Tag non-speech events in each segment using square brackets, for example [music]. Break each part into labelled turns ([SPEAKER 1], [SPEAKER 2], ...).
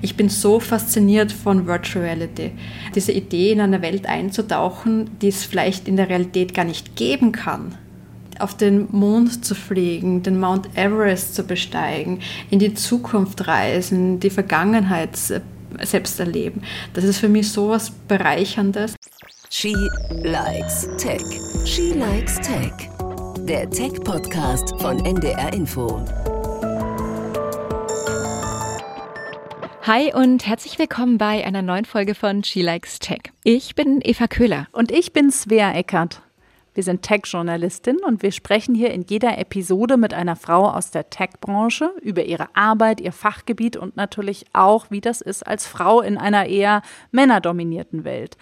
[SPEAKER 1] Ich bin so fasziniert von Virtual Reality. Diese Idee, in eine Welt einzutauchen, die es vielleicht in der Realität gar nicht geben kann. Auf den Mond zu fliegen, den Mount Everest zu besteigen, in die Zukunft reisen, die Vergangenheit selbst erleben. Das ist für mich so was Bereicherndes.
[SPEAKER 2] She likes Tech. She likes Tech. Der Tech-Podcast von NDR Info.
[SPEAKER 3] Hi und herzlich willkommen bei einer neuen Folge von She Likes Tech. Ich bin Eva Köhler.
[SPEAKER 4] Und ich bin Svea Eckert. Wir sind Tech-Journalistin und wir sprechen hier in jeder Episode mit einer Frau aus der Tech-Branche über ihre Arbeit, ihr Fachgebiet und natürlich auch, wie das ist als Frau in einer eher männerdominierten Welt.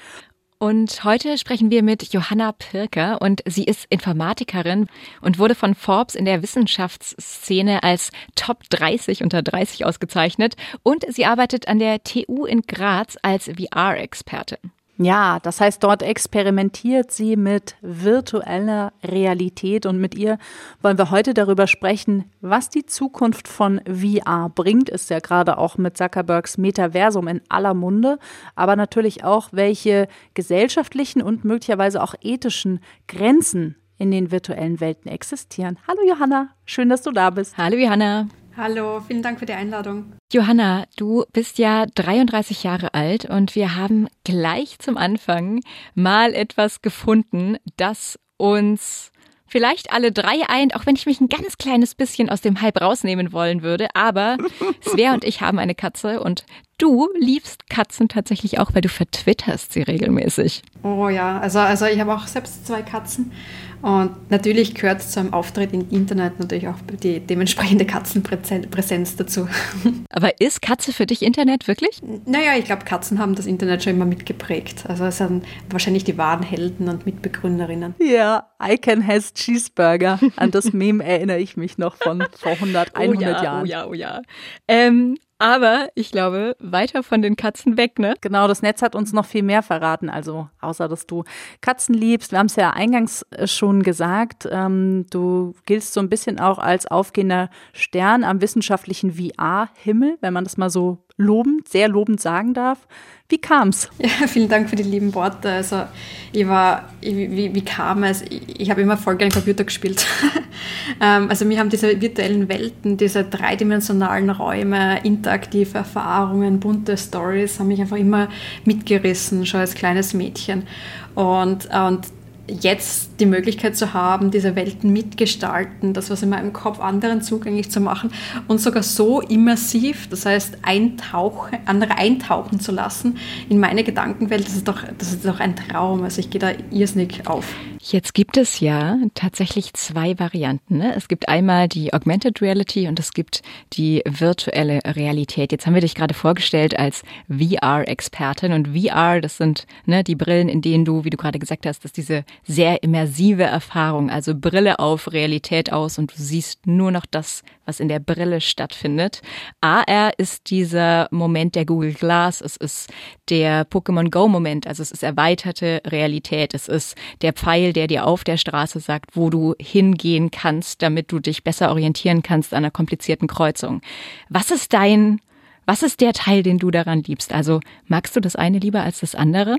[SPEAKER 3] Und heute sprechen wir mit Johanna Pirker und sie ist Informatikerin und wurde von Forbes in der Wissenschaftsszene als Top 30 unter 30 ausgezeichnet und sie arbeitet an der TU in Graz als VR-Expertin.
[SPEAKER 4] Ja, das heißt, dort experimentiert sie mit virtueller Realität und mit ihr wollen wir heute darüber sprechen, was die Zukunft von VR bringt. Ist ja gerade auch mit Zuckerbergs Metaversum in aller Munde, aber natürlich auch, welche gesellschaftlichen und möglicherweise auch ethischen Grenzen in den virtuellen Welten existieren. Hallo Johanna, schön, dass du da bist.
[SPEAKER 3] Hallo Johanna.
[SPEAKER 1] Hallo, vielen Dank für die Einladung.
[SPEAKER 3] Johanna, du bist ja 33 Jahre alt und wir haben gleich zum Anfang mal etwas gefunden, das uns vielleicht alle drei eint, auch wenn ich mich ein ganz kleines bisschen aus dem Hype rausnehmen wollen würde. Aber [laughs] Svea und ich haben eine Katze und du liebst Katzen tatsächlich auch, weil du vertwitterst sie regelmäßig.
[SPEAKER 1] Oh ja, also, also ich habe auch selbst zwei Katzen und natürlich gehört zu einem Auftritt im Internet natürlich auch die dementsprechende Katzenpräsenz dazu. [laughs]
[SPEAKER 3] Aber ist Katze für dich Internet wirklich?
[SPEAKER 1] Naja, ich glaube, Katzen haben das Internet schon immer mitgeprägt. Also es sind wahrscheinlich die wahren Helden und Mitbegründerinnen.
[SPEAKER 4] Ja, Icon has Cheeseburger. An das Meme erinnere ich mich noch von vor 100, 100
[SPEAKER 3] oh ja,
[SPEAKER 4] Jahren.
[SPEAKER 3] Oh ja, oh ja. Ähm, aber ich glaube, weiter von den Katzen weg, ne?
[SPEAKER 4] Genau, das Netz hat uns noch viel mehr verraten. Also, außer dass du Katzen liebst. Wir haben es ja eingangs äh, schon gesagt. Ähm, du giltst so ein bisschen auch als aufgehender Stern am wissenschaftlichen VR-Himmel, wenn man das mal so lobend, sehr lobend sagen darf. Wie kam's? [laughs]
[SPEAKER 1] Ja, vielen Dank für die lieben Worte. Also ich war, wie, wie kam es? Ich, ich habe immer voll gerne Computer gespielt. [laughs] Ähm, also mir haben diese virtuellen Welten, diese dreidimensionalen Räume, interaktive Erfahrungen, bunte Stories, haben mich einfach immer mitgerissen, schon als kleines Mädchen. Und, und jetzt die Möglichkeit zu haben, diese Welten mitgestalten, das, was in meinem Kopf anderen zugänglich zu machen und sogar so immersiv, das heißt eintauchen, andere eintauchen zu lassen in meine Gedankenwelt, das ist doch, das ist doch ein Traum. Also ich gehe da irrsinnig auf.
[SPEAKER 3] Jetzt gibt es ja tatsächlich zwei Varianten. Ne? Es gibt einmal die Augmented Reality und es gibt die virtuelle Realität. Jetzt haben wir dich gerade vorgestellt als VR-Expertin und VR, das sind ne, die Brillen, in denen du, wie du gerade gesagt hast, dass diese sehr immersive Erfahrung, also Brille auf Realität aus und du siehst nur noch das, was in der Brille stattfindet. AR ist dieser Moment der Google Glass, es ist der Pokémon Go Moment, also es ist erweiterte Realität, es ist der Pfeil, der dir auf der Straße sagt, wo du hingehen kannst, damit du dich besser orientieren kannst an einer komplizierten Kreuzung. Was ist dein was ist der Teil, den du daran liebst? Also magst du das eine lieber als das andere?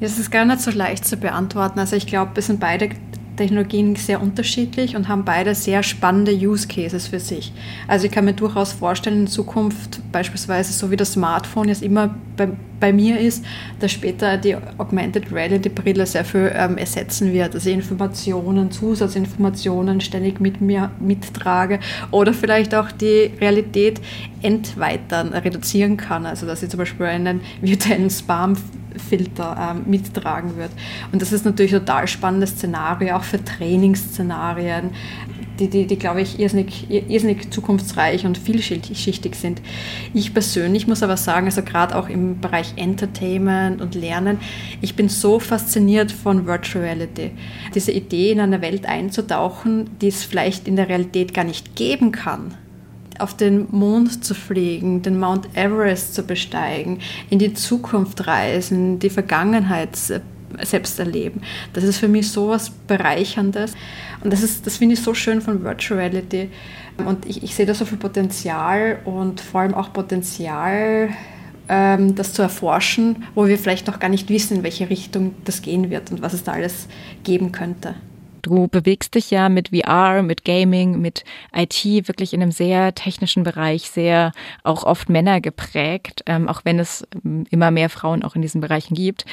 [SPEAKER 1] Das ist gar nicht so leicht zu beantworten. Also ich glaube, wir sind beide Technologien sehr unterschiedlich und haben beide sehr spannende Use Cases für sich. Also ich kann mir durchaus vorstellen, in Zukunft beispielsweise so wie das Smartphone jetzt immer bei, bei mir ist, dass später die Augmented Reality Brille sehr viel ähm, ersetzen wird. Also Informationen, Zusatzinformationen ständig mit mir mittrage oder vielleicht auch die Realität entweitern, reduzieren kann. Also dass ich zum Beispiel einen virtuellen Spam Filter ähm, mittragen wird. Und das ist natürlich ein total spannendes Szenario, auch für Trainingsszenarien, die, die, die glaube ich, irrsinnig, irrsinnig zukunftsreich und vielschichtig sind. Ich persönlich muss aber sagen, also gerade auch im Bereich Entertainment und Lernen, ich bin so fasziniert von Virtual Reality. Diese Idee, in eine Welt einzutauchen, die es vielleicht in der Realität gar nicht geben kann auf den Mond zu fliegen, den Mount Everest zu besteigen, in die Zukunft reisen, die Vergangenheit selbst erleben. Das ist für mich so was Bereicherndes. Und das, das finde ich so schön von Virtual Reality. Und ich, ich sehe da so viel Potenzial und vor allem auch Potenzial, ähm, das zu erforschen, wo wir vielleicht noch gar nicht wissen, in welche Richtung das gehen wird und was es da alles geben könnte.
[SPEAKER 3] Du bewegst dich ja mit VR, mit Gaming, mit IT wirklich in einem sehr technischen Bereich, sehr auch oft Männer geprägt, ähm, auch wenn es ähm, immer mehr Frauen auch in diesen Bereichen gibt.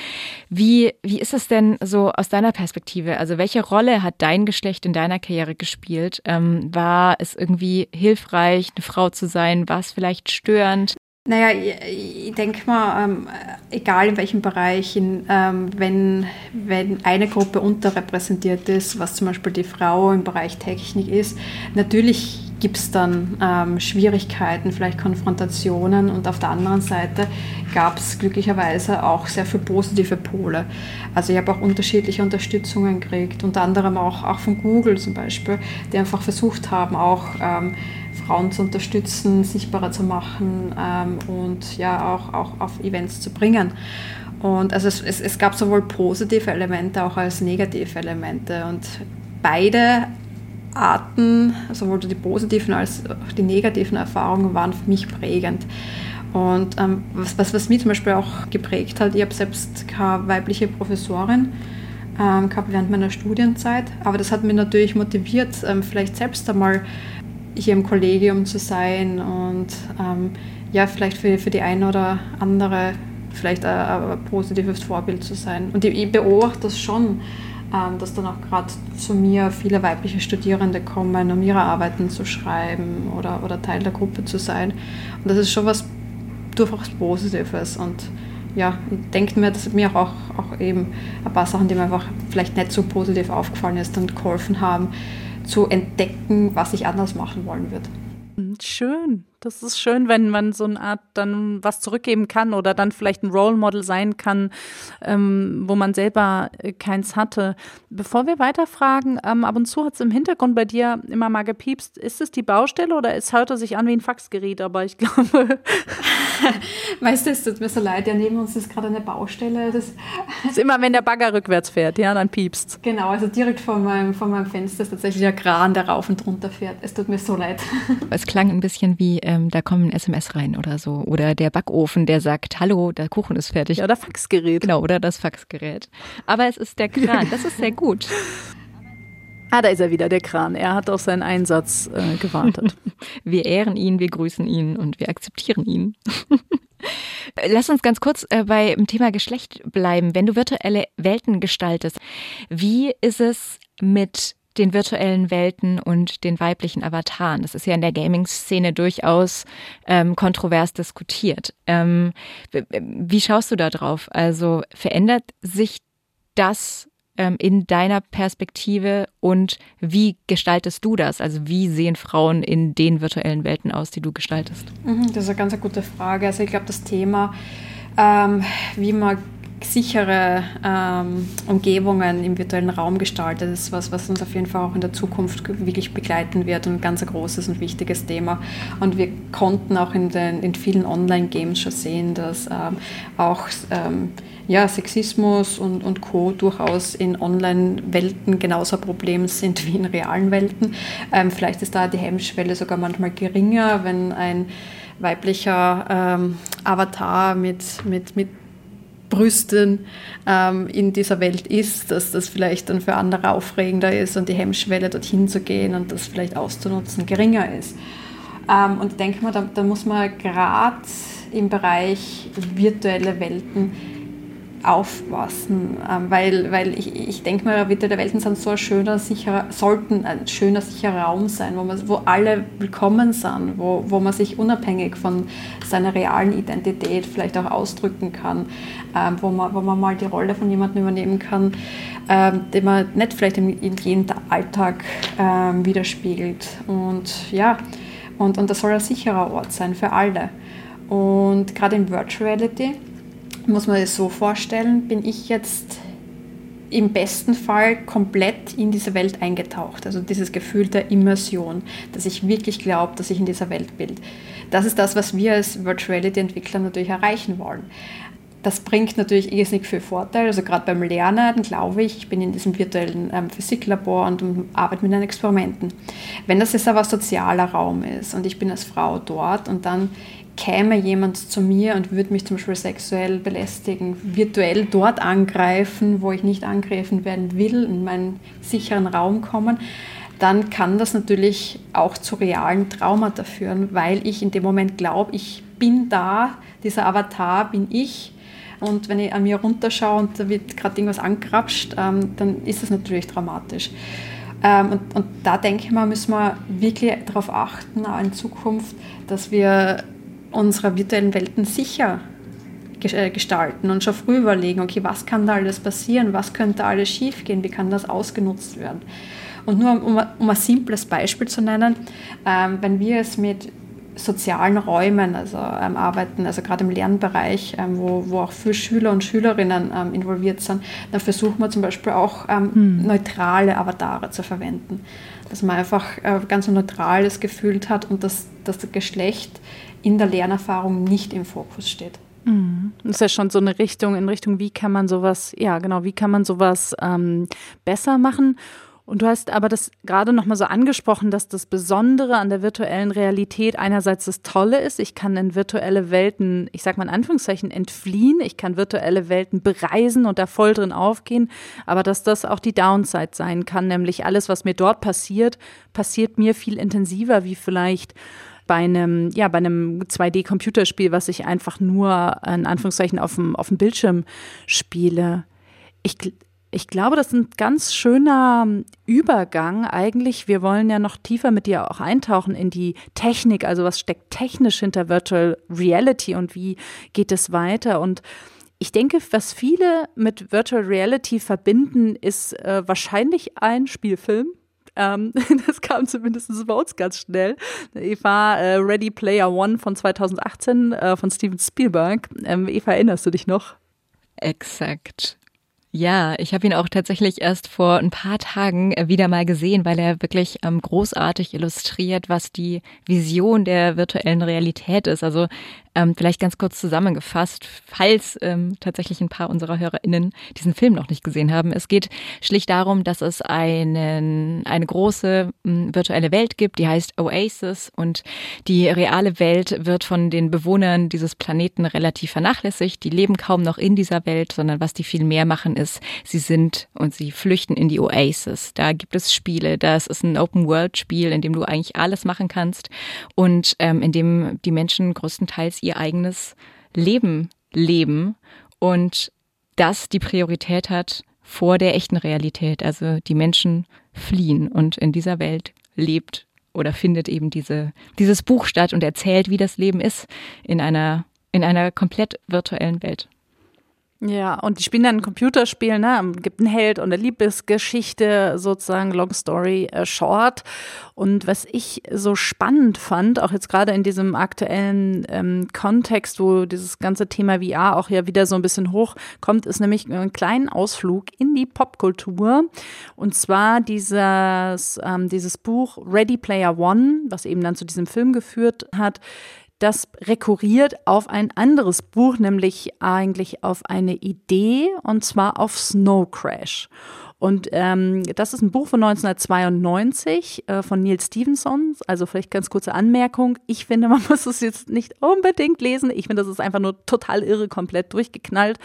[SPEAKER 3] Wie, wie ist es denn so aus deiner Perspektive? Also welche Rolle hat dein Geschlecht in deiner Karriere gespielt? Ähm, war es irgendwie hilfreich, eine Frau zu sein? War es vielleicht störend?
[SPEAKER 1] Naja, ich, ich denke mal, ähm, egal in welchem Bereich, in, ähm, wenn, wenn eine Gruppe unterrepräsentiert ist, was zum Beispiel die Frau im Bereich Technik ist, natürlich gibt es dann ähm, Schwierigkeiten, vielleicht Konfrontationen und auf der anderen Seite gab es glücklicherweise auch sehr viele positive Pole. Also ich habe auch unterschiedliche Unterstützungen gekriegt, unter anderem auch, auch von Google zum Beispiel, die einfach versucht haben, auch ähm, Frauen zu unterstützen, sichtbarer zu machen ähm, und ja auch, auch auf Events zu bringen. Und also es, es, es gab sowohl positive Elemente auch als negative Elemente und beide Arten, sowohl die positiven als auch die negativen Erfahrungen waren für mich prägend. Und ähm, was, was, was mich zum Beispiel auch geprägt hat, ich habe selbst keine weibliche Professorin ähm, gehabt während meiner Studienzeit, aber das hat mich natürlich motiviert, ähm, vielleicht selbst einmal hier im Kollegium zu sein und ähm, ja, vielleicht für, für die eine oder andere vielleicht ein, ein positives Vorbild zu sein. Und ich, ich beobachte das schon, ähm, dass dann auch gerade zu mir viele weibliche Studierende kommen, um ihre Arbeiten zu schreiben oder, oder Teil der Gruppe zu sein. Und das ist schon was durchaus Positives. Und ja, ich denke mir, dass mir auch, auch eben ein paar Sachen, die mir einfach vielleicht nicht so positiv aufgefallen ist, dann geholfen haben, zu entdecken, was ich anders machen wollen würde.
[SPEAKER 4] Schön. Das ist schön, wenn man so eine Art dann was zurückgeben kann oder dann vielleicht ein Role Model sein kann, ähm, wo man selber äh, keins hatte. Bevor wir weiterfragen, ähm, ab und zu hat es im Hintergrund bei dir immer mal gepiepst. Ist es die Baustelle oder es hört sich an wie ein Faxgerät? Aber ich [laughs] glaube. [laughs]
[SPEAKER 1] weißt du, es tut mir so leid, ja, neben uns ist gerade eine Baustelle. Das,
[SPEAKER 4] das ist immer, wenn der Bagger rückwärts fährt, ja, dann piepst.
[SPEAKER 1] Genau, also direkt vor meinem, vor meinem Fenster ist tatsächlich der Kran, der rauf und runter fährt. Es tut mir so leid.
[SPEAKER 3] Es klang ein bisschen wie ähm, da kommen SMS rein oder so. Oder der Backofen, der sagt, hallo, der Kuchen ist fertig.
[SPEAKER 4] Oder Faxgerät.
[SPEAKER 3] Genau, oder das Faxgerät. Aber es ist der Kran, das ist sehr gut. [laughs]
[SPEAKER 4] Ah, da ist er wieder, der Kran. Er hat auf seinen Einsatz äh, gewartet. [laughs]
[SPEAKER 3] wir ehren ihn, wir grüßen ihn und wir akzeptieren ihn. [laughs] Lass uns ganz kurz äh, beim Thema Geschlecht bleiben. Wenn du virtuelle Welten gestaltest, wie ist es mit den virtuellen Welten und den weiblichen Avataren. Das ist ja in der Gaming-Szene durchaus ähm, kontrovers diskutiert. Ähm, wie schaust du da drauf? Also verändert sich das ähm, in deiner Perspektive und wie gestaltest du das? Also wie sehen Frauen in den virtuellen Welten aus, die du gestaltest?
[SPEAKER 1] Mhm, das ist eine ganz gute Frage. Also ich glaube, das Thema, ähm, wie man sichere ähm, Umgebungen im virtuellen Raum gestaltet. Das ist was, was uns auf jeden Fall auch in der Zukunft wirklich begleiten wird und ein ganz großes und wichtiges Thema. Und wir konnten auch in, den, in vielen Online-Games schon sehen, dass ähm, auch ähm, ja, Sexismus und, und Co. durchaus in Online-Welten genauso ein Problem sind wie in realen Welten. Ähm, vielleicht ist da die Hemmschwelle sogar manchmal geringer, wenn ein weiblicher ähm, Avatar mit, mit, mit Brüsten ähm, in dieser Welt ist, dass das vielleicht dann für andere aufregender ist und die Hemmschwelle dorthin zu gehen und das vielleicht auszunutzen geringer ist. Ähm, und ich denke mal, da, da muss man gerade im Bereich virtuelle Welten aufpassen, ähm, weil, weil ich, ich denke mal, virtuelle Welten sind so ein schöner, sicherer, sollten ein schöner, sicherer Raum sein, wo, man, wo alle willkommen sind, wo, wo man sich unabhängig von seiner realen Identität vielleicht auch ausdrücken kann, ähm, wo, man, wo man mal die Rolle von jemandem übernehmen kann, ähm, den man nicht vielleicht in, in jeden Alltag widerspiegelt. Und ja, und, und das soll ein sicherer Ort sein für alle. Und gerade in Virtual Reality muss man es so vorstellen, bin ich jetzt im besten Fall komplett in diese Welt eingetaucht. Also dieses Gefühl der Immersion, dass ich wirklich glaube, dass ich in dieser Welt bin. Das ist das, was wir als Virtuality-Entwickler natürlich erreichen wollen. das bringt natürlich irrsinnig viel Vorteil. Also gerade beim Lernen, glaube ich, ich bin in diesem virtuellen ähm, Physiklabor und arbeite mit den Experimenten. Wenn das jetzt aber sozialer Raum ist und ich bin als Frau dort und dann käme jemand zu mir und würde mich zum Beispiel sexuell belästigen, virtuell dort angreifen, wo ich nicht angegriffen werden will, in meinen sicheren Raum kommen, dann kann das natürlich auch zu realen Traumata führen, weil ich in dem Moment glaube, ich bin da, dieser Avatar bin ich und wenn ich an mir runterschaue und da wird gerade irgendwas angekrapscht, ähm, dann ist das natürlich dramatisch. Ähm, und, und, da denke ich mal, müssen wir wirklich darauf achten, auch in Zukunft, dass wir unsere virtuellen Welten sicher äh, gestalten und schon früh überlegen, okay, was kann da alles passieren, was könnte alles schiefgehen, wie kann das ausgenutzt werden. Und nur um, um ein simples Beispiel zu nennen, ähm, wenn wir es mit sozialen Räumen, also ähm, arbeiten, also gerade im Lernbereich, ähm, wo, wo auch viele Schüler und Schülerinnen ähm, involviert sind, dann versuchen wir zum Beispiel auch hm. neutrale Avatare zu verwenden. Dass man einfach äh, ganz ein neutrales Gefühl hat und dass, dass das Geschlecht in der Lernerfahrung nicht im Fokus steht.
[SPEAKER 4] Hm. Das ist ja schon so eine Richtung in Richtung, wie kann man sowas, ja genau, wie kann man sowas ähm, besser machen? Und du hast aber das gerade nochmal so angesprochen, dass das Besondere an der virtuellen Realität einerseits das Tolle ist. Ich kann in virtuelle Welten, ich sag mal in Anführungszeichen, entfliehen. Ich kann virtuelle Welten bereisen und da voll drin aufgehen. Aber dass das auch die Downside sein kann, nämlich alles, was mir dort passiert, passiert mir viel intensiver wie vielleicht bei einem, ja, bei einem 2D-Computerspiel, was ich einfach nur in Anführungszeichen auf dem, auf dem Bildschirm spiele. Ich, ich glaube, das ist ein ganz schöner Übergang eigentlich. Wir wollen ja noch tiefer mit dir auch eintauchen in die Technik, also was steckt technisch hinter Virtual Reality und wie geht es weiter und ich denke, was viele mit Virtual Reality verbinden, ist äh, wahrscheinlich ein Spielfilm. Ähm, [laughs] das kam zumindest bei uns ganz schnell. Eva, äh, Ready Player One von 2018 äh, von Steven Spielberg. Ähm, Eva, erinnerst du dich noch?
[SPEAKER 3] Exakt. Ja, ich habe ihn auch tatsächlich erst vor ein paar Tagen äh, wieder mal gesehen, weil er wirklich ähm, großartig illustriert, was die Vision der virtuellen Realität ist. Also ähm, vielleicht ganz kurz zusammengefasst, falls ähm, tatsächlich ein paar unserer HörerInnen diesen Film noch nicht gesehen haben. Es geht schlicht darum, dass es einen, eine große ähm, virtuelle Welt gibt, die heißt Oasis und die reale Welt wird von den Bewohnern dieses Planeten relativ vernachlässigt. Die leben kaum noch in dieser Welt, sondern was die viel mehr machen ist, sie sind und sie flüchten in die Oasis. Da gibt es Spiele, das ist ein Open-World-Spiel, in dem du eigentlich alles machen kannst und ähm, in dem die Menschen größtenteils eigenes Leben leben und das die Priorität hat vor der echten Realität. Also die Menschen fliehen und in dieser Welt lebt oder findet eben diese, dieses Buch statt und erzählt, wie das Leben ist in einer, in einer komplett virtuellen Welt.
[SPEAKER 4] Ja, und die spielen dann ein Computerspiel, ne? Gibt einen Held und eine Liebesgeschichte, sozusagen Long Story äh, Short. Und was ich so spannend fand, auch jetzt gerade in diesem aktuellen ähm, Kontext, wo dieses ganze Thema VR auch ja wieder so ein bisschen hochkommt, ist nämlich einen kleinen Ausflug in die Popkultur. Und zwar dieses, ähm, dieses Buch Ready Player One, was eben dann zu diesem Film geführt hat das rekurriert auf ein anderes Buch, nämlich eigentlich auf eine Idee, und zwar auf Snow Crash. Und ähm, das ist ein Buch von 1992 äh, von Neil Stevenson. Also vielleicht ganz kurze Anmerkung. Ich finde, man [laughs] muss es jetzt nicht unbedingt lesen. Ich finde, das ist einfach nur total irre, komplett durchgeknallt,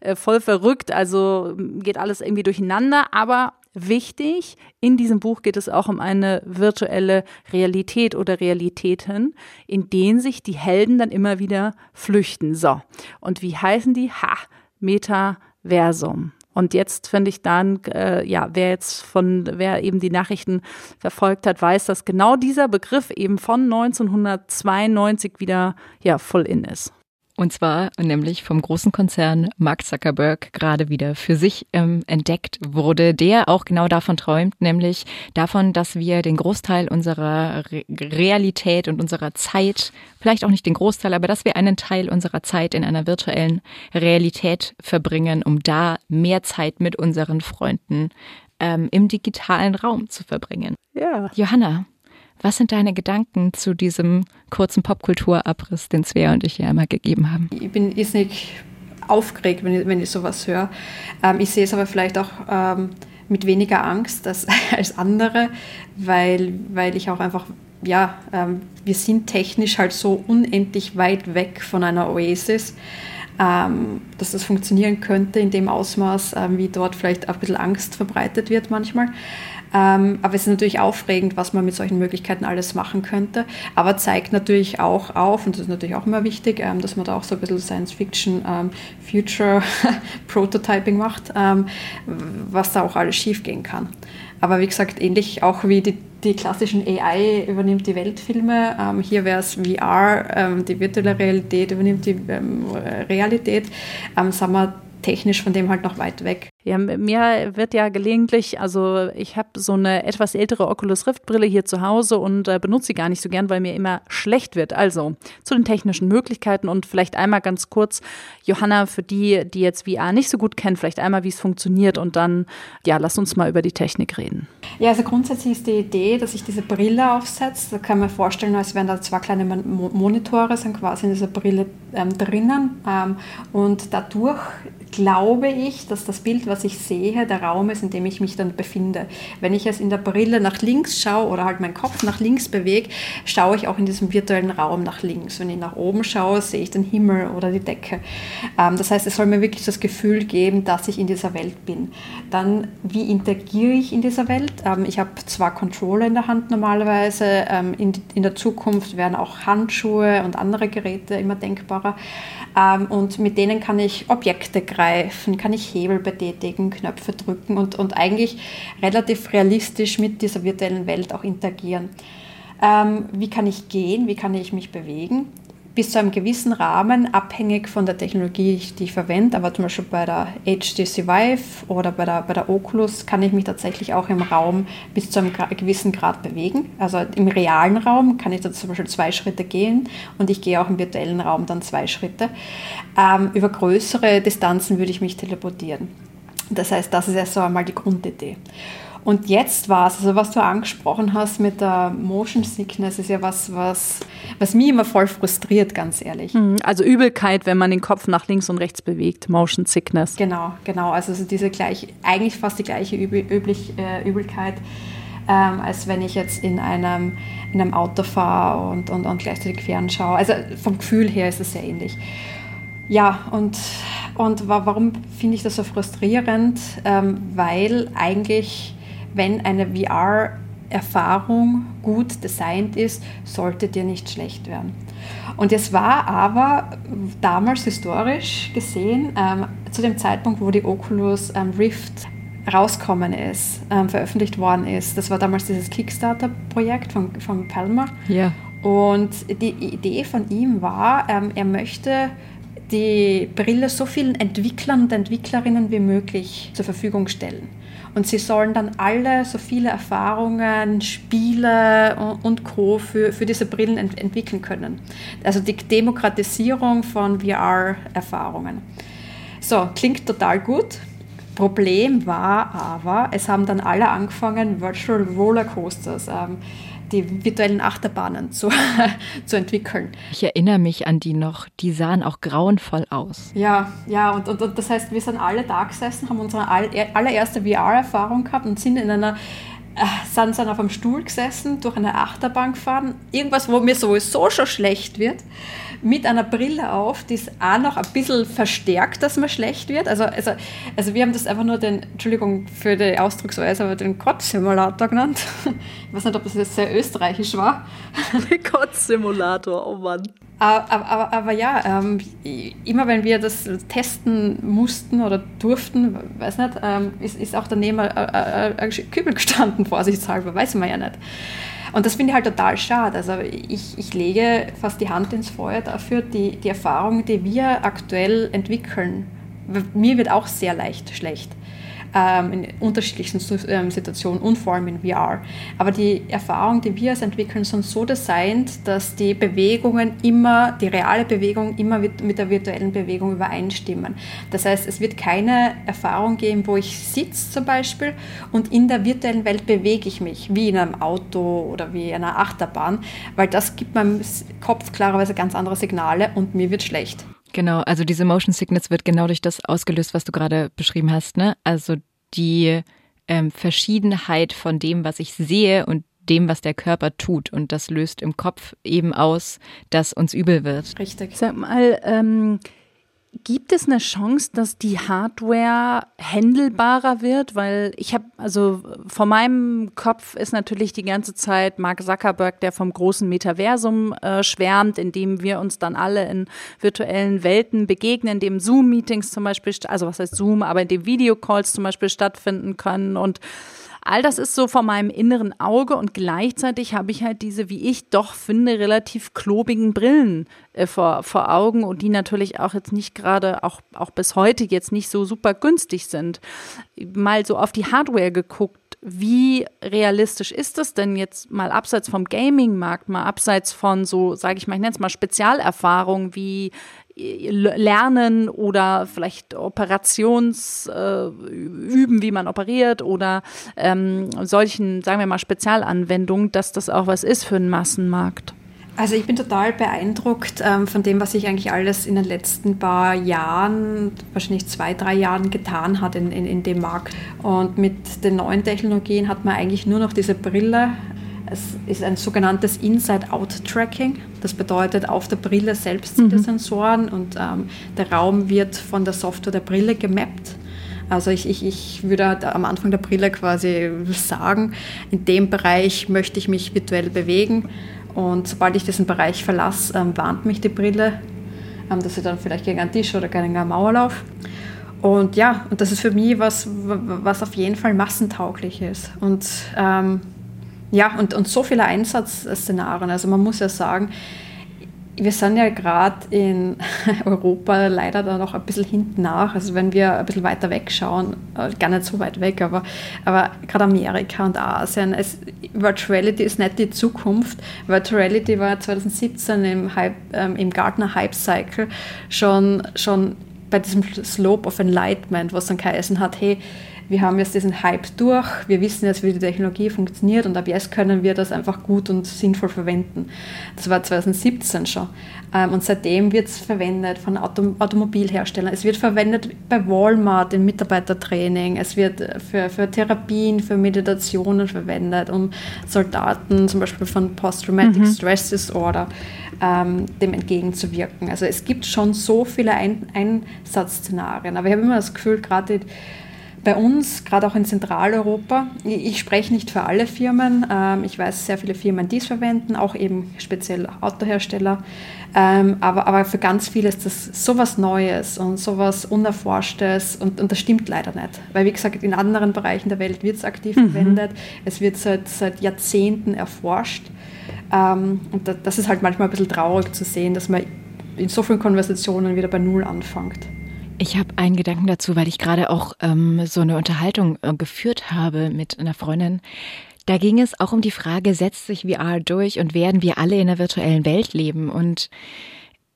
[SPEAKER 4] äh, voll verrückt. Also geht alles irgendwie durcheinander. Aber wichtig. In diesem Buch geht es auch um eine virtuelle Realität oder Realitäten, in denen sich die Helden dann immer wieder flüchten. So. Und wie heißen die? Ha, Metaversum. Und jetzt finde ich dann, äh, ja, wer jetzt von, wer eben die Nachrichten verfolgt hat, weiß, dass genau dieser Begriff eben von 1992 wieder, ja, voll in ist.
[SPEAKER 3] Und zwar nämlich vom großen Konzern Mark Zuckerberg gerade wieder für sich ähm, entdeckt wurde, der auch genau davon träumt, nämlich davon, dass wir den Großteil unserer Re Realität und unserer Zeit, vielleicht auch nicht den Großteil, aber dass wir einen Teil unserer Zeit in einer virtuellen Realität verbringen, um da mehr Zeit mit unseren Freunden ähm, im digitalen Raum zu verbringen. Ja. Johanna, was sind deine Gedanken zu diesem kurzen Popkulturabriss, den Svea und ich hier einmal gegeben haben?
[SPEAKER 1] Ich bin irrsinnig aufgeregt, wenn ich, wenn ich sowas höre. Ähm, ich sehe es aber vielleicht auch ähm, mit weniger Angst als, [laughs] als andere, weil, weil ich auch einfach, ja, ähm, wir sind technisch halt so unendlich weit weg von einer Oasis, ähm, dass das funktionieren könnte in dem Ausmaß, ähm, wie dort vielleicht ein bisschen Angst verbreitet wird manchmal. Ähm, aber es ist natürlich aufregend, was man mit solchen Möglichkeiten alles machen könnte. Aber zeigt natürlich auch auf, und das ist natürlich auch immer wichtig, ähm, dass man da auch so ein bisschen Science-Fiction, ähm, Future-Prototyping [laughs] macht, ähm, was da auch alles schiefgehen kann. Aber wie gesagt, ähnlich auch wie die, die klassischen AI übernimmt die Weltfilme. Ähm, hier wäre es VR, ähm, die virtuelle Realität übernimmt die ähm, Realität. Ähm, sagen wir technisch von dem halt noch weit weg.
[SPEAKER 4] Ja, mir wird ja gelegentlich, also ich habe so eine etwas ältere Oculus Rift Brille hier zu Hause und äh, benutze sie gar nicht so gern, weil mir immer schlecht wird. Also zu den technischen Möglichkeiten und vielleicht einmal ganz kurz, Johanna, für die, die jetzt VR nicht so gut kennen, vielleicht einmal, wie es funktioniert und dann, ja, lass uns mal über die Technik reden.
[SPEAKER 1] Ja, also grundsätzlich ist die Idee, dass ich diese Brille aufsetze. Da kann man vorstellen, als wären da zwei kleine Monitore, sind quasi in dieser Brille ähm, drinnen ähm, und dadurch glaube ich, dass das Bild, was ich sehe, der Raum ist, in dem ich mich dann befinde. Wenn ich es in der Brille nach links schaue oder halt meinen Kopf nach links bewege, schaue ich auch in diesem virtuellen Raum nach links. Wenn ich nach oben schaue, sehe ich den Himmel oder die Decke. Ähm, das heißt, es soll mir wirklich das Gefühl geben, dass ich in dieser Welt bin. Dann, wie interagiere ich in dieser Welt? Ähm, ich habe zwar Controller in der Hand normalerweise, ähm, in, in der Zukunft werden auch Handschuhe und andere Geräte immer denkbarer. Und mit denen kann ich Objekte greifen, kann ich Hebel betätigen betätigen, Knöpfe drücken und, und eigentlich relativ realistisch mit dieser virtuellen Welt auch interagieren. Ähm, wie kann ich gehen? Wie kann ich mich bewegen? Bis zu einem gewissen Rahmen, abhängig von der Technologie, die ich verwende. Aber zum Beispiel bei der HTC Vive oder bei der, bei der Oculus kann ich mich tatsächlich auch im Raum bis zu einem gewissen Grad bewegen. Also im realen Raum kann ich da zum Beispiel zwei Schritte gehen und ich gehe auch im virtuellen Raum dann zwei Schritte. Ähm, über größere Distanzen würde ich mich teleportieren. Das heißt, das ist erst so einmal die Grundidee. Und jetzt war es, also was du angesprochen hast mit der Motion Sickness, ist ja was, was, was mich immer voll frustriert, ganz ehrlich.
[SPEAKER 4] Mhm, also Übelkeit, wenn man den Kopf nach links und rechts bewegt, Motion Sickness.
[SPEAKER 1] Genau, genau. Also diese gleiche, eigentlich fast die gleiche Übel, Üblich, äh, Übelkeit, ähm, als wenn ich jetzt in einem, in einem Auto fahre und, und, und gleichzeitig fernschaue. Also vom Gefühl her ist es sehr ähnlich. Ja, und, und warum finde ich das so frustrierend? Ähm, weil eigentlich, wenn eine VR-Erfahrung gut designt ist, sollte dir nicht schlecht werden. Und es war aber damals historisch gesehen, ähm, zu dem Zeitpunkt, wo die Oculus ähm, Rift rauskommen ist, ähm, veröffentlicht worden ist. Das war damals dieses Kickstarter-Projekt von, von Palmer.
[SPEAKER 3] Ja.
[SPEAKER 1] Und die Idee von ihm war, ähm, er möchte die Brille so vielen Entwicklern und Entwicklerinnen wie möglich zur Verfügung stellen. Und sie sollen dann alle so viele Erfahrungen, Spiele und Co. für, für diese Brillen ent entwickeln können. Also die Demokratisierung von VR-Erfahrungen. So, klingt total gut. Problem war aber, es haben dann alle angefangen, Virtual Rollercoasters ähm, die virtuellen Achterbahnen zu, [laughs] zu entwickeln.
[SPEAKER 3] Ich erinnere mich an die noch, die sahen auch grauenvoll aus.
[SPEAKER 1] Ja, ja, und, und, und das heißt, wir sind alle da gesessen, haben unsere allererste VR-Erfahrung gehabt und sind in einer äh, sind dann auf einem Stuhl gesessen, durch eine Achterbahn gefahren, irgendwas, wo mir sowieso schon schlecht wird mit einer Brille auf, die es auch noch ein bisschen verstärkt, dass man schlecht wird. Also, also, also wir haben das einfach nur den, Entschuldigung für die Ausdrucksweise, aber den Kotzsimulator genannt. [laughs] Ich weiß nicht, ob das jetzt sehr österreichisch war. [laughs]
[SPEAKER 4] Kotzsimulator, oh Mann.
[SPEAKER 1] Aber, aber, aber, ja, ähm, immer wenn wir das testen mussten oder durften, weiß nicht, ähm, ist, ist auch daneben ein, ein, ein Kübel gestanden, [laughs] vorsichtshalber, weiß man ja nicht. Und das finde ich halt total schade. Also ich, ich lege fast die Hand ins Feuer dafür, die, die Erfahrung, die wir aktuell entwickeln. Mir wird auch sehr leicht schlecht ähm, in unterschiedlichsten ähm, Situationen und vor allem in VR. Aber die Erfahrungen, die wir es entwickeln, sind so designt, dass die Bewegungen immer, die reale Bewegung immer mit, mit der virtuellen Bewegung übereinstimmen. Das heißt, es wird keine Erfahrung geben, wo ich sitze zum Beispiel und in der virtuellen Welt bewege ich mich, wie in einem Auto oder wie in einer Achterbahn, weil das gibt meinem Kopf klarerweise ganz andere Signale und mir wird schlecht.
[SPEAKER 3] Genau, also diese Motion Sickness wird genau durch das ausgelöst, was du gerade beschrieben hast. Ne? Also die ähm, Verschiedenheit von dem, was ich sehe und dem, was der Körper tut. Und das löst im Kopf eben aus, dass uns übel wird.
[SPEAKER 1] Richtig.
[SPEAKER 4] Sag mal, ähm, Gibt es eine Chance, dass die Hardware händelbarer wird? Weil ich habe, also vor meinem Kopf ist natürlich die ganze Zeit Mark Zuckerberg, der vom großen Metaversum äh, schwärmt, in dem wir uns dann alle in virtuellen Welten begegnen, in dem Zoom-Meetings zum Beispiel, also was heißt Zoom, aber in dem Videocalls zum Beispiel stattfinden können und All das ist so vor meinem inneren Auge und gleichzeitig habe ich halt diese, wie ich doch finde, relativ klobigen Brillen äh, vor, vor Augen und die natürlich auch jetzt nicht gerade, auch, auch bis heute jetzt nicht so super günstig sind. Mal so auf die Hardware geguckt, wie realistisch ist das denn jetzt mal abseits vom Gaming-Markt, mal abseits von so, sage ich mal, ich nenne es mal Spezialerfahrungen wie lernen oder vielleicht Operations äh, üben, wie man operiert oder ähm, solchen, sagen wir mal, Spezialanwendungen, dass das auch was ist für einen Massenmarkt.
[SPEAKER 1] Also ich bin total beeindruckt ähm, von dem, was sich eigentlich alles in den letzten paar Jahren, wahrscheinlich zwei, drei Jahren getan hat in, in, in dem Markt. Und mit den neuen Technologien hat man eigentlich nur noch diese Brille es ist ein sogenanntes Inside-Out-Tracking. Das bedeutet, auf der Brille selbst sind mhm. die Sensoren und ähm, der Raum wird von der Software der Brille gemappt. Also ich, ich, ich würde am Anfang der Brille quasi sagen, in dem Bereich möchte ich mich virtuell bewegen. Und sobald ich diesen Bereich verlasse, ähm, warnt mich die Brille, ähm, dass ich dann vielleicht gegen einen Tisch oder gegen eine Mauer laufe. Und ja, und das ist für mich was, was auf jeden Fall massentauglich ist. Und ähm, ja, und, und so viele Einsatzszenarien. Also man muss ja sagen, wir sind ja gerade in [laughs] Europa leider da noch ein bisschen hinten nach. Also wenn wir ein bisschen weiter wegschauen, äh, gar nicht so weit weg, aber, aber gerade Amerika und Asien, es, Virtuality ist nicht die Zukunft. Virtuality war 2017 im, Hype, ähm, im Gartner Hype Cycle schon, schon bei diesem Slope of Enlightenment, was dann geheißen hat, hey, wir haben jetzt diesen Hype durch, wir wissen jetzt, wie die Technologie funktioniert und ab jetzt können wir das einfach gut und sinnvoll verwenden. Das war 2017 schon. Ähm, und seitdem wird es verwendet von Auto Automobilherstellern. Es wird verwendet bei Walmart im Mitarbeitertraining. Es wird für, für Therapien, für Meditationen verwendet, um Soldaten zum Beispiel von Post-Traumatic mhm. Stress Disorder ähm, dem entgegenzuwirken. Also es gibt schon so viele Ein Einsatzszenarien. Aber ich habe immer das Gefühl, gerade bei uns, gerade auch in Zentraleuropa, ich spreche nicht für alle Firmen, ähm, ich weiß sehr viele Firmen, die es verwenden, auch eben speziell Autohersteller, ähm, aber, aber für ganz viele ist das sowas Neues und sowas Unerforschtes und, und das stimmt leider nicht. Weil, wie gesagt, in anderen Bereichen der Welt wird es aktiv mhm. verwendet, es wird seit, seit Jahrzehnten erforscht ähm, und das ist halt manchmal ein bisschen traurig zu sehen, dass man in so vielen Konversationen wieder bei Null anfängt.
[SPEAKER 3] Ich habe einen Gedanken dazu, weil ich gerade auch ähm, so eine Unterhaltung äh, geführt habe mit einer Freundin. Da ging es auch um die Frage, setzt sich VR durch und werden wir alle in der virtuellen Welt leben? Und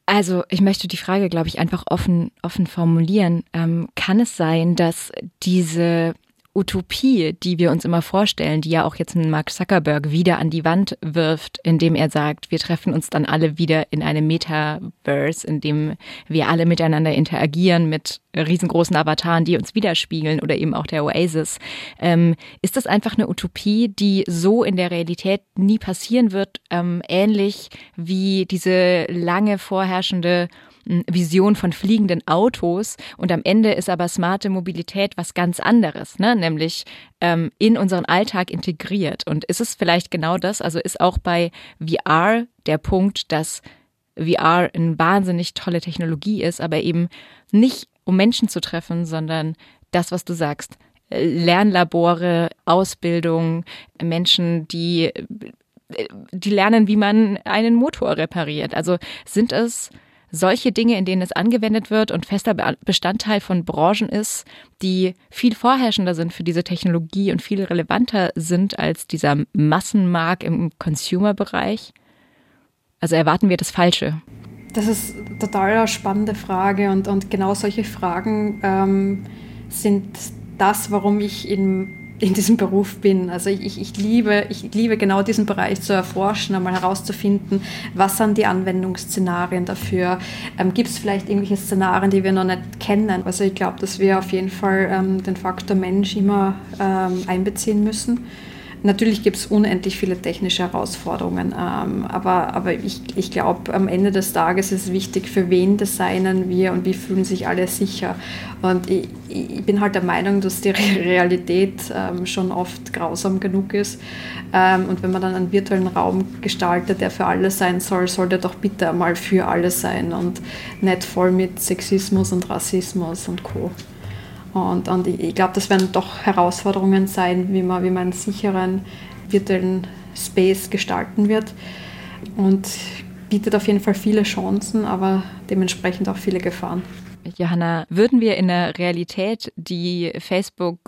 [SPEAKER 3] also ich möchte die Frage, glaube ich, einfach offen, offen formulieren. Ähm, kann es sein, dass diese Utopie, die wir uns immer vorstellen, die ja auch jetzt Mark Zuckerberg wieder an die Wand wirft, indem er sagt, wir treffen uns dann alle wieder in einem Metaverse, in dem wir alle miteinander interagieren mit riesengroßen Avataren, die uns widerspiegeln oder eben auch der Oasis. Ähm, ist das einfach eine Utopie, die so in der Realität nie passieren wird, ähm, ähnlich wie diese lange vorherrschende Vision von fliegenden Autos und am Ende ist aber smarte Mobilität was ganz anderes, ne? nämlich ähm, in unseren Alltag integriert. Und ist es vielleicht genau das? Also ist auch bei VR der Punkt, dass VR eine wahnsinnig tolle Technologie ist, aber eben nicht um Menschen zu treffen, sondern das, was du sagst, Lernlabore, Ausbildung, Menschen, die die lernen, wie man einen Motor repariert. Also sind es solche Dinge, in denen es angewendet wird und fester Bestandteil von Branchen ist, die viel vorherrschender sind für diese Technologie und viel relevanter sind als dieser Massenmarkt im Consumer-Bereich? Also erwarten wir das Falsche?
[SPEAKER 1] Das ist eine total spannende Frage und, und genau solche Fragen ähm, sind das, warum ich in in diesem Beruf bin. Also ich, ich, liebe, ich liebe genau diesen Bereich zu erforschen, einmal herauszufinden, was sind die Anwendungsszenarien dafür. Ähm, Gibt es vielleicht irgendwelche Szenarien, die wir noch nicht kennen? Also ich glaube, dass wir auf jeden Fall ähm, den Faktor Mensch immer ähm, einbeziehen müssen. Natürlich gibt es unendlich viele technische Herausforderungen, ähm, aber, aber ich, ich glaube, am Ende des Tages ist es wichtig, für wen designen wir und wie fühlen sich alle sicher. Und ich, ich bin halt der Meinung, dass die [laughs] Realität ähm, schon oft grausam genug ist. Ähm, und wenn man dann einen virtuellen Raum gestaltet, der für alle sein soll, sollte doch bitte einmal für alle sein und nicht voll mit Sexismus und Rassismus und Co. Und, und ich, ich glaube, das werden doch Herausforderungen sein, wie man, wie man einen sicheren virtuellen Space gestalten wird. Und bietet auf jeden Fall viele Chancen, aber dementsprechend auch viele Gefahren.
[SPEAKER 3] Johanna, würden wir in der Realität, die Facebook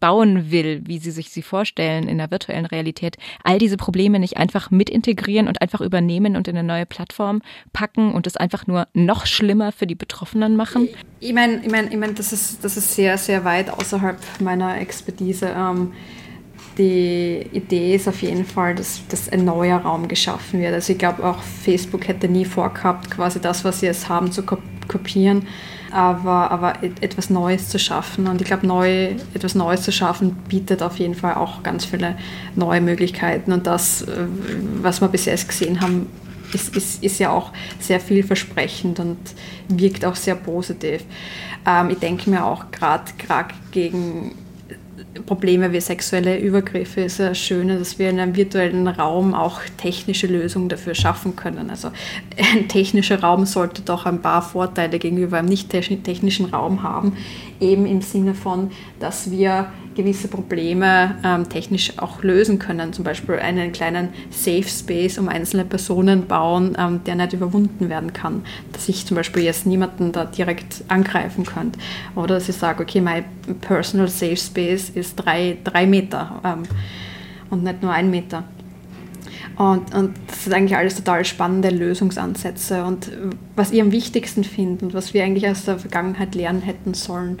[SPEAKER 3] bauen will, wie Sie sich sie vorstellen, in der virtuellen Realität, all diese Probleme nicht einfach mit integrieren und einfach übernehmen und in eine neue Plattform packen und es einfach nur noch schlimmer für die Betroffenen machen?
[SPEAKER 1] Ich meine, ich mein, ich mein, das, ist, das ist sehr, sehr weit außerhalb meiner Expertise. Ähm, die Idee ist auf jeden Fall, dass, dass ein neuer Raum geschaffen wird. Also ich glaube auch Facebook hätte nie vorgehabt, quasi das, was sie jetzt haben, zu kopieren aber, aber etwas Neues zu schaffen. Und ich glaube, neu, etwas Neues zu schaffen bietet auf jeden Fall auch ganz viele neue Möglichkeiten. Und das, äh, was wir bis jetzt gesehen haben, ist, ist, ist ja auch sehr vielversprechend und wirkt auch sehr positiv. Ähm, ich denke mir auch gerade gegen Probleme wie sexuelle Übergriffe ist ja schön, dass wir in einem virtuellen Raum auch technische Lösungen dafür schaffen können. Also ein technischer Raum sollte doch ein paar Vorteile gegenüber einem nicht technischen Raum haben, eben im Sinne von, dass wir gewisse Probleme ähm, technisch auch lösen können. Zum Beispiel einen kleinen Safe Space um einzelne Personen bauen, ähm, der nicht überwunden werden kann. Dass ich zum Beispiel jetzt niemanden da direkt angreifen könnte. Oder dass ich sage, okay, mein Personal Safe Space ist drei, drei Meter ähm, und nicht nur ein Meter. Und, und das sind eigentlich alles total spannende Lösungsansätze. Und was ich am wichtigsten finde und was wir eigentlich aus der Vergangenheit lernen hätten sollen,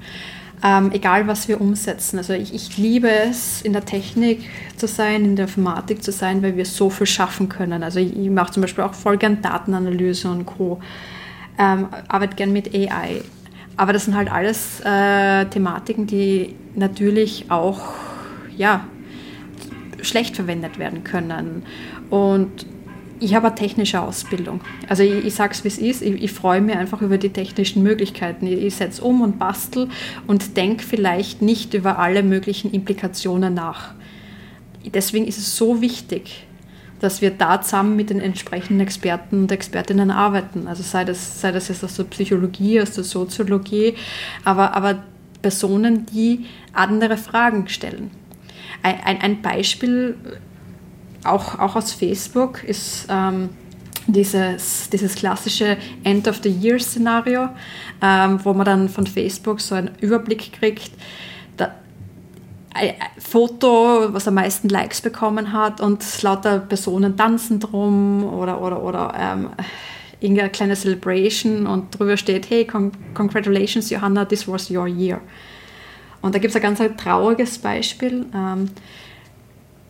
[SPEAKER 1] ähm, egal was wir umsetzen. Also ich, ich, liebe es, in der Technik zu sein, in der Informatik zu sein, weil wir so viel schaffen können. Also ich, ich mache zum Beispiel auch voll gern Datenanalyse und Co. Ähm, arbeite gern mit AI. Aber das sind halt alles äh, Thematiken, die natürlich auch ja, schlecht verwendet werden können. Und ich habe eine technische Ausbildung. Also ich, ich sage es, wie es ist. Ich, ich freue mich einfach über die technischen Möglichkeiten. Ich, ich setze um und bastel und denke vielleicht nicht über alle möglichen Implikationen nach. Deswegen ist es so wichtig, dass wir da zusammen mit den entsprechenden Experten und Expertinnen arbeiten. Also sei das, sei das jetzt aus der Psychologie, aus der Soziologie, aber, aber Personen, die andere Fragen stellen. Ein, ein, Beispiel auch, auch aus Facebook ist ähm, dieses, dieses klassische End of the Year-Szenario, ähm, wo man dann von Facebook so einen Überblick kriegt. Da, ein Foto, was am meisten Likes bekommen hat und lauter Personen tanzen drum oder, oder, oder ähm, irgendeine kleine Celebration und drüber steht, hey, con congratulations Johanna, this was your year. Und da gibt es ein ganz trauriges Beispiel. Ähm,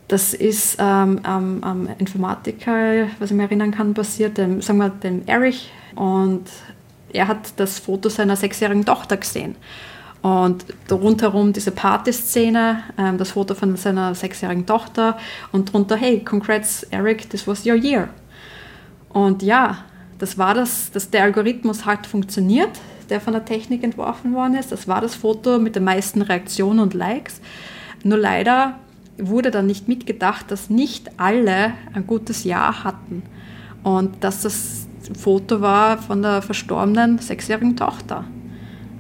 [SPEAKER 1] das ist ähm, am, Informatiker, was ich mir erinnern kann, passiert, dem, sagen wir, dem Erich. Und er hat das Foto seiner sechsjährigen Tochter gesehen. Und rundherum diese Partyszene, ähm, das Foto von seiner sechsjährigen Tochter und drunter, hey, congrats Eric, this was your year. Und ja, das war das, dass der Algorithmus hat funktioniert, der von der Technik entworfen worden ist. Das war das Foto mit den meisten Reaktionen und Likes. Nur leider wurde dann nicht mitgedacht, dass nicht alle ein gutes Jahr hatten und dass das Foto war von der verstorbenen sechsjährigen Tochter.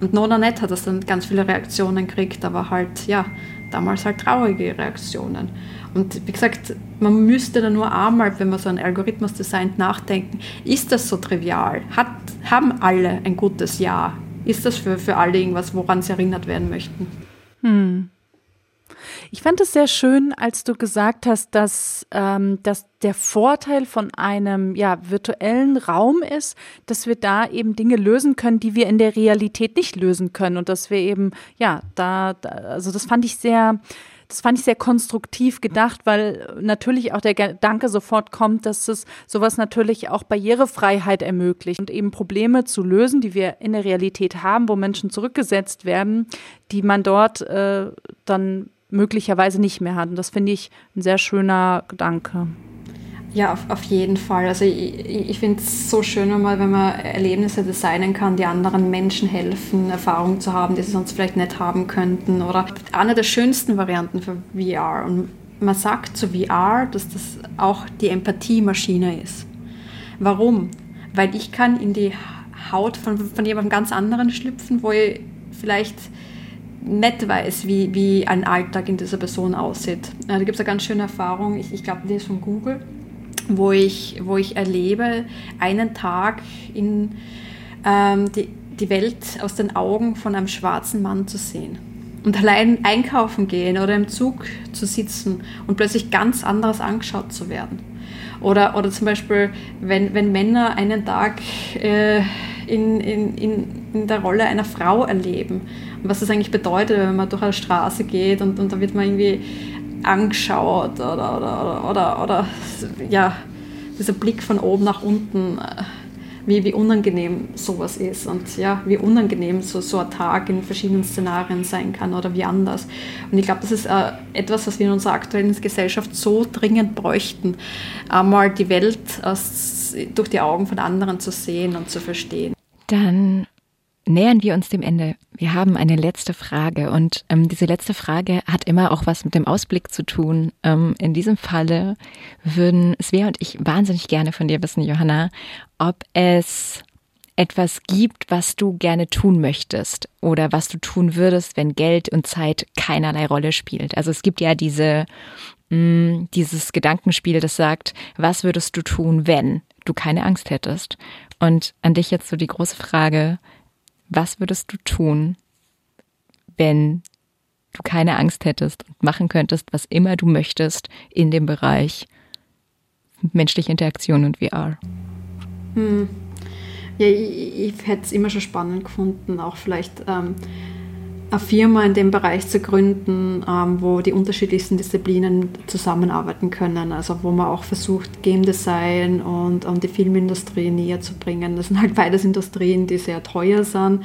[SPEAKER 1] Und Nona Net hat das dann ganz viele Reaktionen gekriegt, aber halt, ja, damals halt traurige Reaktionen. Und wie gesagt, man müsste da nur einmal, wenn man so einen Algorithmus designt, nachdenken, ist das so trivial? Hat, haben alle ein gutes Jahr? Ist das für, für alle irgendwas, woran sie erinnert werden möchten?
[SPEAKER 4] Hm. Ich fand es sehr schön, als du gesagt hast, dass, ähm, dass der Vorteil von einem ja, virtuellen Raum ist, dass wir da eben Dinge lösen können, die wir in der Realität nicht lösen können. Und dass wir eben, ja, da, da also das fand ich sehr, das fand ich sehr konstruktiv gedacht, weil natürlich auch der Gedanke sofort kommt, dass es sowas natürlich auch Barrierefreiheit ermöglicht und eben Probleme zu lösen, die wir in der Realität haben, wo Menschen zurückgesetzt werden, die man dort äh, dann möglicherweise nicht mehr hat. Und das finde ich ein sehr schöner Gedanke.
[SPEAKER 1] Ja, auf, auf jeden Fall. Also ich, ich finde es so schön, wenn man, wenn man Erlebnisse designen kann, die anderen Menschen helfen, Erfahrungen zu haben, die sie sonst vielleicht nicht haben könnten. Oder eine der schönsten Varianten für VR. Und man sagt zu VR, dass das auch die Empathiemaschine ist. Warum? Weil ich kann in die Haut von, von jemandem ganz anderen schlüpfen, wo ich vielleicht nicht weiß, wie, wie ein Alltag in dieser Person aussieht. Da gibt es eine ganz schöne Erfahrung, ich, ich glaube, die ist von Google wo ich, wo ich erlebe, einen Tag in ähm, die, die Welt aus den Augen von einem schwarzen Mann zu sehen. Und allein einkaufen gehen oder im Zug zu sitzen und plötzlich ganz anderes angeschaut zu werden. Oder, oder zum Beispiel, wenn, wenn Männer einen Tag äh, in, in, in, in der Rolle einer Frau erleben. Und was das eigentlich bedeutet, wenn man durch eine Straße geht und, und da wird man irgendwie angeschaut oder, oder, oder, oder, ja, dieser Blick von oben nach unten, äh, wie, wie unangenehm sowas ist und ja, wie unangenehm so, so ein Tag in verschiedenen Szenarien sein kann oder wie anders. Und ich glaube, das ist äh, etwas, was wir in unserer aktuellen Gesellschaft so dringend bräuchten, einmal die Welt aus, durch die Augen von anderen zu sehen und zu verstehen.
[SPEAKER 3] Dann nähern wir uns dem Ende. Wir haben eine letzte Frage und ähm, diese letzte Frage hat immer auch was mit dem Ausblick zu tun. Ähm, in diesem Falle würden Svea und ich wahnsinnig gerne von dir wissen, Johanna, ob es etwas gibt, was du gerne tun möchtest oder was du tun würdest, wenn Geld und Zeit keinerlei Rolle spielt. Also es gibt ja diese mh, mm, dieses Gedankenspiel, das sagt, was würdest du tun, wenn du keine Angst hättest? Und an dich jetzt so die große Frage, was würdest du tun, wenn du keine Angst hättest und machen könntest, was immer du möchtest in dem Bereich menschliche Interaktion und VR?
[SPEAKER 1] Hm. Ja, ich, ich hätte es immer schon spannend gefunden, auch vielleicht ähm, eine Firma in dem Bereich zu gründen, ähm, wo die unterschiedlichsten Disziplinen zusammenarbeiten können. Also wo man auch versucht, Game Design und, und die Filmindustrie näher zu bringen. Das sind halt beides Industrien, die sehr teuer sind.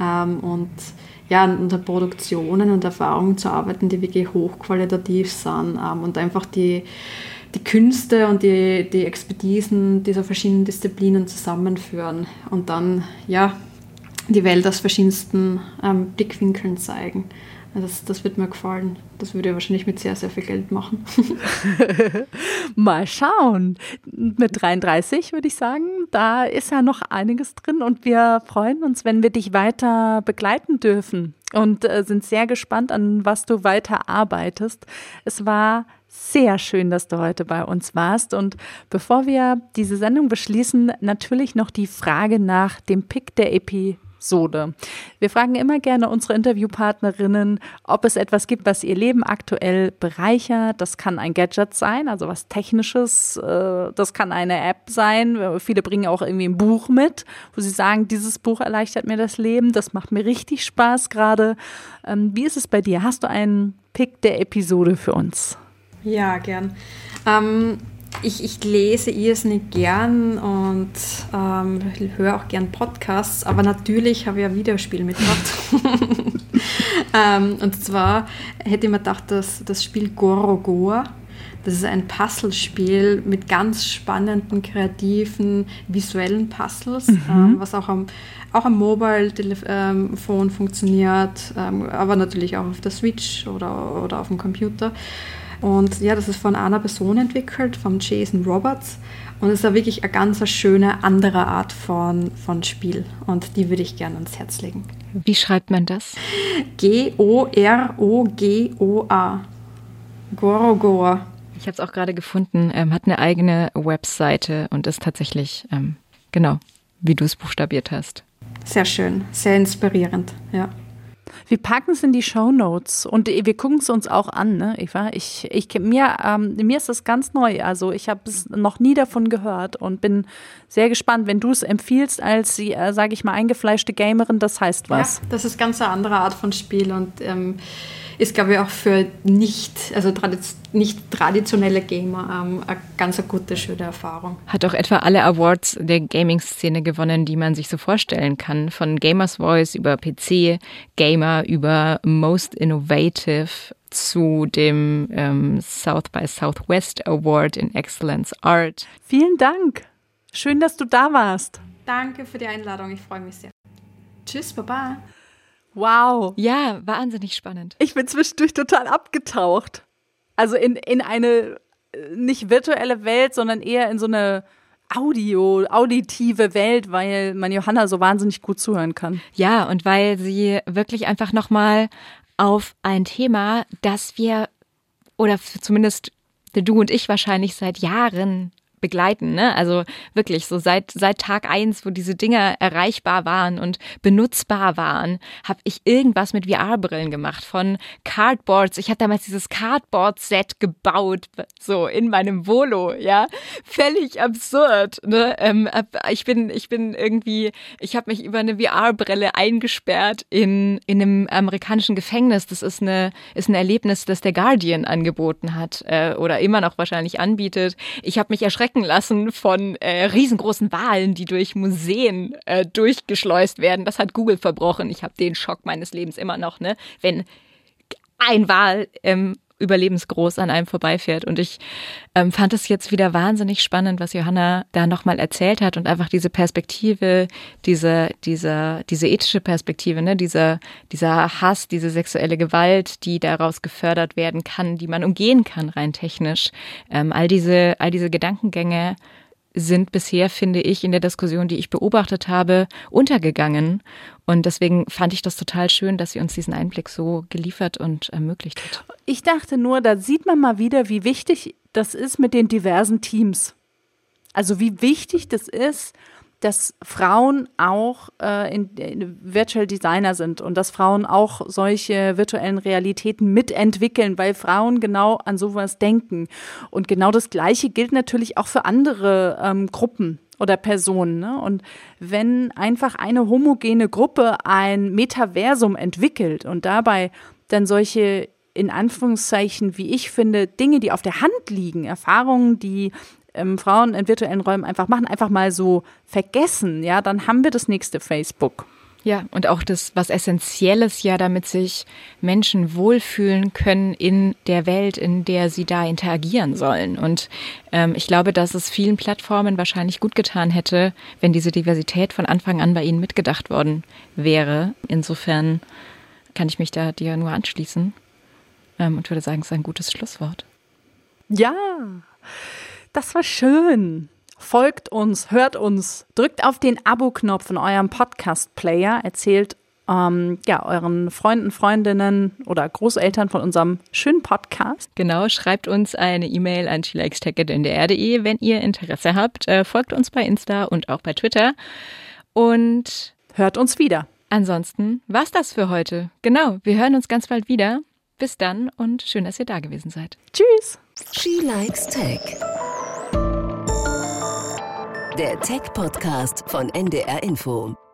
[SPEAKER 1] Ähm, und ja, an der Produktionen und Erfahrungen zu arbeiten, die wirklich hochqualitativ sind ähm, und einfach die, die Künste und die, die Expertisen dieser verschiedenen Disziplinen zusammenführen und dann ja die Welt aus verschiedensten ähm, Blickwinkeln zeigen. Das, das wird mir gefallen. Das würde ich wahrscheinlich mit sehr, sehr viel Geld machen. [laughs]
[SPEAKER 4] Mal schauen. Mit 33 würde ich sagen, da ist ja noch einiges drin und wir freuen uns, wenn wir dich weiter begleiten dürfen und äh, sind sehr gespannt, an was du weiter arbeitest. Es war sehr schön, dass du heute bei uns warst. Und bevor wir diese Sendung beschließen, natürlich noch die Frage nach dem Pick der Epi Sode. Wir fragen immer gerne unsere Interviewpartnerinnen, ob es etwas gibt, was ihr Leben aktuell bereichert. Das kann ein Gadget sein, also was Technisches. Äh, das kann eine App sein. Viele bringen auch irgendwie ein Buch mit, wo sie sagen, dieses Buch erleichtert mir das Leben. Das macht mir richtig Spaß gerade. Ähm, wie ist es bei dir? Hast du einen Pick der Episode für uns?
[SPEAKER 1] Ja, gern. Ähm ich, ich lese irrsinnig gern und ähm, höre auch gern Podcasts, aber natürlich habe ich ein Videospiel mitgebracht. [laughs] ähm, und zwar hätte ich mir gedacht, dass das Spiel Gorogoa, das ist ein Puzzlespiel mit ganz spannenden, kreativen, visuellen Puzzles, mhm. ähm, was auch am, auch am Mobile-Phone funktioniert, ähm, aber natürlich auch auf der Switch oder, oder auf dem Computer. Und ja, das ist von einer Person entwickelt, von Jason Roberts. Und es ist ja wirklich eine ganz schöne andere Art von, von Spiel. Und die würde ich gerne ans Herz legen.
[SPEAKER 3] Wie schreibt man das?
[SPEAKER 1] G-O-R-O-G-O-A. Gorogoa.
[SPEAKER 3] Ich habe es auch gerade gefunden. Ähm, hat eine eigene Webseite und ist tatsächlich, ähm, genau, wie du es buchstabiert hast.
[SPEAKER 1] Sehr schön, sehr inspirierend, ja.
[SPEAKER 4] Wir packen es in die Show Notes und wir gucken es uns auch an, ne, Eva? Ich, ich, mir, ähm, mir ist das ganz neu. Also ich habe es noch nie davon gehört und bin sehr gespannt, wenn du es empfiehlst als, äh, sage ich mal, eingefleischte Gamerin, das heißt was.
[SPEAKER 1] Ja, das ist ganz eine andere Art von Spiel und ähm, ist, glaube ich, auch für nicht, also tradiz nicht traditionelle Gamer ähm, eine ganz eine gute, schöne Erfahrung.
[SPEAKER 3] Hat auch etwa alle Awards der Gaming-Szene gewonnen, die man sich so vorstellen kann. Von Gamers Voice über PC, Gamer, über Most Innovative zu dem ähm, South by Southwest Award in Excellence Art.
[SPEAKER 4] Vielen Dank. Schön, dass du da warst.
[SPEAKER 1] Danke für die Einladung. Ich freue mich sehr. Tschüss, Baba.
[SPEAKER 4] Wow.
[SPEAKER 3] Ja, wahnsinnig spannend.
[SPEAKER 4] Ich bin zwischendurch total abgetaucht. Also in, in eine äh, nicht virtuelle Welt, sondern eher in so eine Audio, auditive Welt, weil man Johanna so wahnsinnig gut zuhören kann.
[SPEAKER 3] Ja, und weil sie wirklich einfach nochmal auf ein Thema, das wir oder zumindest du und ich wahrscheinlich seit Jahren begleiten. Ne? Also wirklich so seit, seit Tag eins, wo diese Dinger erreichbar waren und benutzbar waren, habe ich irgendwas mit VR-Brillen gemacht. Von Cardboards. Ich hatte damals dieses Cardboard-Set gebaut, so in meinem Volo, ja. Völlig absurd. Ne? Ähm, ich, bin, ich bin irgendwie, ich habe mich über eine VR-Brille eingesperrt in, in einem amerikanischen Gefängnis. Das ist, eine, ist ein Erlebnis, das der Guardian angeboten hat äh, oder immer noch wahrscheinlich anbietet. Ich habe mich erschreckt erschrecken lassen von äh, riesengroßen Wahlen, die durch Museen äh, durchgeschleust werden. Das hat Google verbrochen. Ich habe den Schock meines Lebens immer noch, ne? Wenn ein Wal ähm, überlebensgroß an einem vorbeifährt. Und ich ähm, fand es jetzt wieder wahnsinnig spannend, was Johanna da nochmal erzählt hat und einfach diese Perspektive, diese, diese, diese ethische Perspektive, ne, dieser, dieser Hass, diese sexuelle Gewalt, die daraus gefördert werden kann, die man umgehen kann, rein technisch. Ähm, all diese, all diese Gedankengänge sind bisher, finde ich, in der Diskussion, die ich beobachtet habe, untergegangen. Und deswegen fand ich das total schön, dass sie uns diesen Einblick so geliefert und ermöglicht hat.
[SPEAKER 4] Ich dachte nur, da sieht man mal wieder, wie wichtig das ist mit den diversen Teams. Also wie wichtig das ist, dass Frauen auch äh, in, in Virtual Designer sind und dass Frauen auch solche virtuellen Realitäten mitentwickeln, weil Frauen genau an sowas denken. Und genau das Gleiche gilt natürlich auch für andere ähm, Gruppen oder Personen. Ne? Und wenn einfach eine homogene Gruppe ein Metaversum entwickelt und dabei dann solche in Anführungszeichen, wie ich finde, Dinge, die auf der Hand liegen, Erfahrungen, die ähm, Frauen in virtuellen Räumen einfach machen, einfach mal so vergessen, ja, dann haben wir das nächste Facebook.
[SPEAKER 3] Ja, und auch das, was Essentielles ja, damit sich Menschen wohlfühlen können in der Welt, in der sie da interagieren sollen. Und ähm, ich glaube, dass es vielen Plattformen wahrscheinlich gut getan hätte, wenn diese Diversität von Anfang an bei ihnen mitgedacht worden wäre. Insofern kann ich mich da dir nur anschließen ähm, und würde sagen, es ist ein gutes Schlusswort.
[SPEAKER 4] Ja. Das war schön. Folgt uns, hört uns, drückt auf den Abo-Knopf in eurem Podcast-Player, erzählt ähm, ja, euren Freunden, Freundinnen oder Großeltern von unserem schönen Podcast.
[SPEAKER 3] Genau, schreibt uns eine E-Mail an chilaxtech.ndr.de, wenn ihr Interesse habt. Äh, folgt uns bei Insta und auch bei Twitter. Und
[SPEAKER 4] hört uns wieder.
[SPEAKER 3] Ansonsten war's das für heute. Genau, wir hören uns ganz bald wieder. Bis dann und schön, dass ihr da gewesen seid.
[SPEAKER 4] Tschüss.
[SPEAKER 2] She Likes Tech. Der Tech-Podcast von NDR Info.